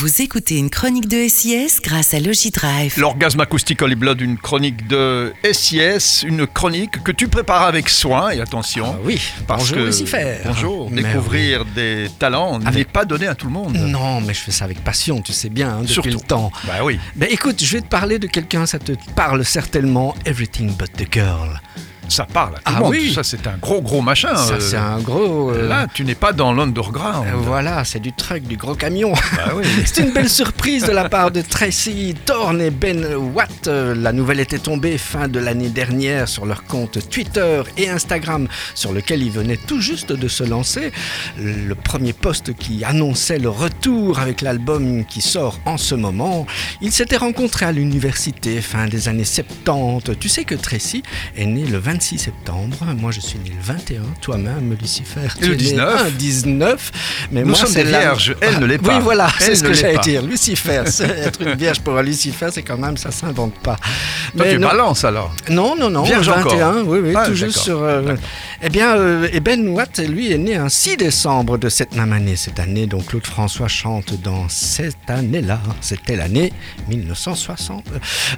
Vous écoutez une chronique de SIS grâce à Logidrive. L'orgasme acoustique Holy Blood, une chronique de SIS, une chronique que tu prépares avec soin et attention. Ah oui, parce bonjour que Lucifer. bonjour, Mais découvrir des talents n'est Avec- pas donné à tout le monde. Non, mais je fais ça avec passion, tu sais bien, hein, depuis Surtout. le temps. Bah oui. Ben écoute, je vais te parler de quelqu'un, ça te parle certainement, Everything But The Girl. Ça parle à tout Ah le monde. oui. Ça, c'est un gros, gros machin. Ça, euh, c'est un gros... euh, Là, tu n'es pas dans l'underground. euh, voilà, c'est du truck, du gros camion. Bah oui. C'est une belle surprise de la part de Tracy Thorne et Ben Watt. La nouvelle était tombée fin de l'année dernière sur leur compte Twitter et Instagram, sur lequel ils venaient tout juste de se lancer. Le premier post qui annonçait le retour avec l'album qui sort en ce moment. Ils s'étaient rencontrés à l'université fin des années 70. Tu sais que Tracy est née le 26 septembre. Moi, je suis né le 21. Toi-même, Lucifer. Et le tu es né 19. un 19. Mais Nous moi, sommes des vierges. Elle ne l'est pas. Oui, voilà, c'est ce que j'allais dire. Lucifer, être une vierge pour un Lucifer, c'est quand même, ça s'invente pas. Toi, tu non, balances alors. non, non, non, Vierge 21, encore. oui, oui, Ah, d'accord. sur... euh, eh bien, euh, et Ben Watt, lui, est né un 6 décembre de cette même année. Cette année, donc Claude François chante dans cette année-là. C'était l'année 1960.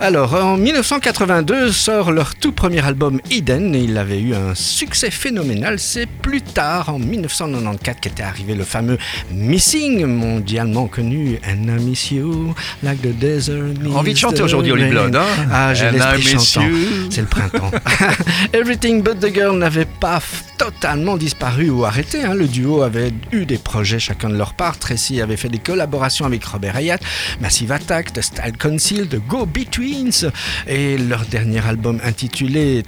Alors, en 1982 sort leur tout premier album Et il avait eu un succès phénoménal. C'est plus tard, en 1994, qu'était arrivé le fameux Missing, mondialement connu. And I miss you, like the desert Envie de chanter the aujourd'hui, rain. Blood. Hein? Ah, j'ai l'esprit. C'est le printemps. Everything But The Girl n'avait pas totalement disparu ou arrêté. hein. Le duo avait eu des projets chacun de leur part. Tracy avait fait des collaborations avec Robert Hayat, Massive Attack, The Style Council, The Go Betweens. Et leur dernier album intitulé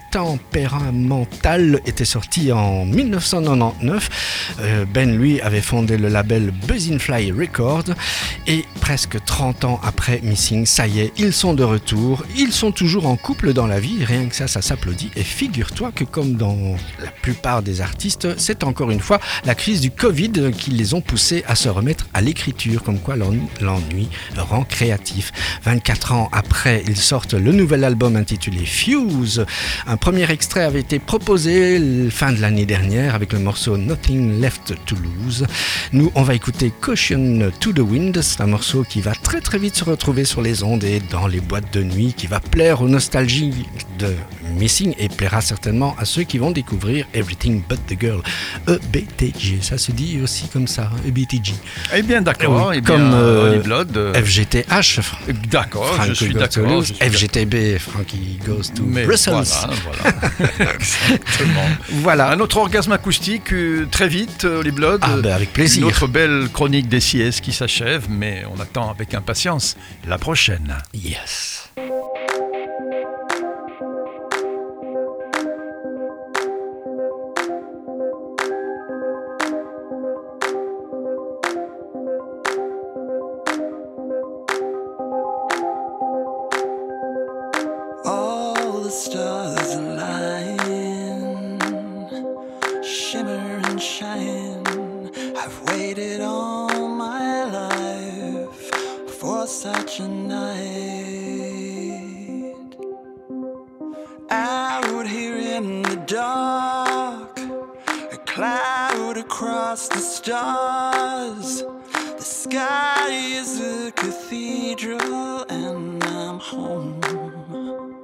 Tempéramental était sorti en 1999. Euh, ben, lui, avait fondé le label Buzzin' Fly Records. Et presque 30 ans après Missing, ça y est, ils sont de retour. Ils sont toujours en couple dans la vie, rien que ça, ça s'applaudit. Et figure-toi que comme dans la plupart des artistes, c'est encore une fois la crise du Covid qui les ont poussés à se remettre à l'écriture, comme quoi l'en- l'ennui rend créatif. 24 ans après, ils sortent le nouvel album intitulé Fuse. Un premier extrait avait été proposé fin de l'année dernière avec le morceau Nothing Left to Lose. Nous, on va écouter Caution to the Wind. C'est un morceau qui va très très vite se retrouver sur les ondes et dans les boîtes de nuit, qui va plaire aux nostalgiques de Missing et plaira certainement à ceux qui vont découvrir Everything But the Girl. EBTG, ça se dit aussi comme ça, hein, EBTG. Eh bien, d'accord. Oui, eh bien, comme, euh, Holy Blood. euh, FGTH, D'accord, je suis d'accord. FGTB, Frankie Goes to Mais Brussels. Voilà, voilà. Exactement. Voilà. Un autre orgasme acoustique, euh, très vite, euh, Holy Blood. Ah, ben, avec plaisir. Une autre belle chronique des CS qui s'achève, mais on attend avec impatience la prochaine. Yes. Stars align, shimmer and shine. I've waited all my life for such a night. Out here in the dark, a cloud across the stars. The sky is a cathedral, and I'm home.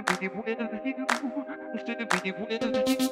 the pretty boy, the pretty boy, the.